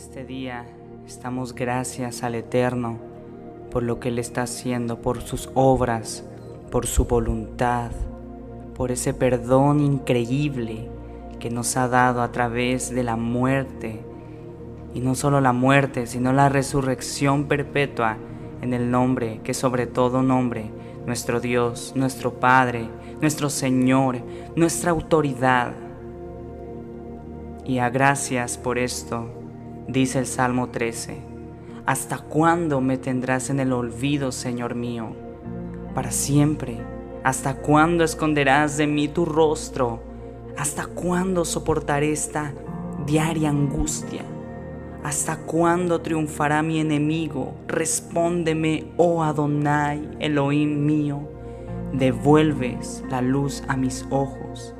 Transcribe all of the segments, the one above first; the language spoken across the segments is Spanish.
este día estamos gracias al Eterno por lo que Él está haciendo, por sus obras, por su voluntad, por ese perdón increíble que nos ha dado a través de la muerte. Y no solo la muerte, sino la resurrección perpetua en el nombre que sobre todo nombre, nuestro Dios, nuestro Padre, nuestro Señor, nuestra autoridad. Y a gracias por esto Dice el Salmo 13, ¿hasta cuándo me tendrás en el olvido, Señor mío? Para siempre. ¿Hasta cuándo esconderás de mí tu rostro? ¿Hasta cuándo soportaré esta diaria angustia? ¿Hasta cuándo triunfará mi enemigo? Respóndeme, oh Adonai, Elohim mío. Devuelves la luz a mis ojos.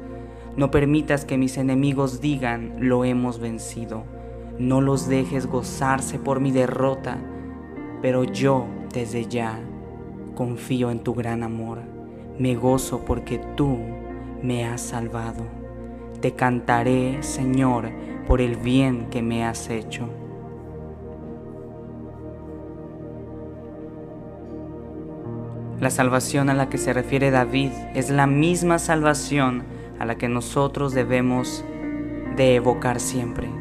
No permitas que mis enemigos digan, lo hemos vencido no los dejes gozarse por mi derrota, pero yo desde ya confío en tu gran amor. Me gozo porque tú me has salvado. Te cantaré, Señor, por el bien que me has hecho. La salvación a la que se refiere David es la misma salvación a la que nosotros debemos de evocar siempre.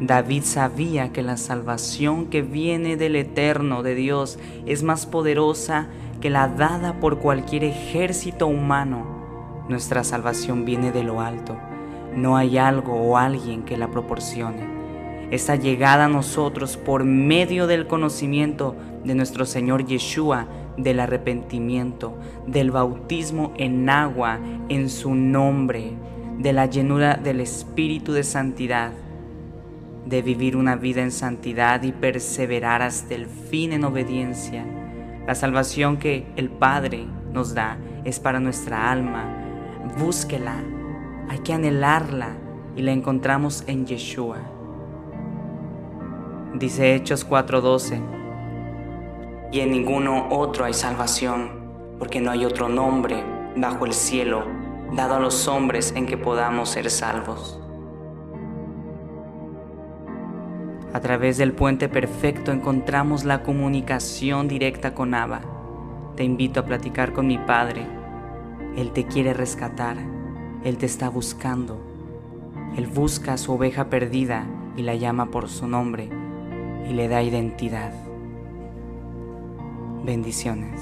David sabía que la salvación que viene del eterno de Dios es más poderosa que la dada por cualquier ejército humano. Nuestra salvación viene de lo alto. No hay algo o alguien que la proporcione. Esa llegada a nosotros por medio del conocimiento de nuestro Señor Yeshua, del arrepentimiento, del bautismo en agua en su nombre, de la llenura del Espíritu de Santidad de vivir una vida en santidad y perseverar hasta el fin en obediencia. La salvación que el Padre nos da es para nuestra alma. Búsquela, hay que anhelarla y la encontramos en Yeshua. Dice Hechos 4:12, y en ninguno otro hay salvación, porque no hay otro nombre bajo el cielo dado a los hombres en que podamos ser salvos. A través del puente perfecto encontramos la comunicación directa con Abba. Te invito a platicar con mi Padre. Él te quiere rescatar. Él te está buscando. Él busca a su oveja perdida y la llama por su nombre y le da identidad. Bendiciones.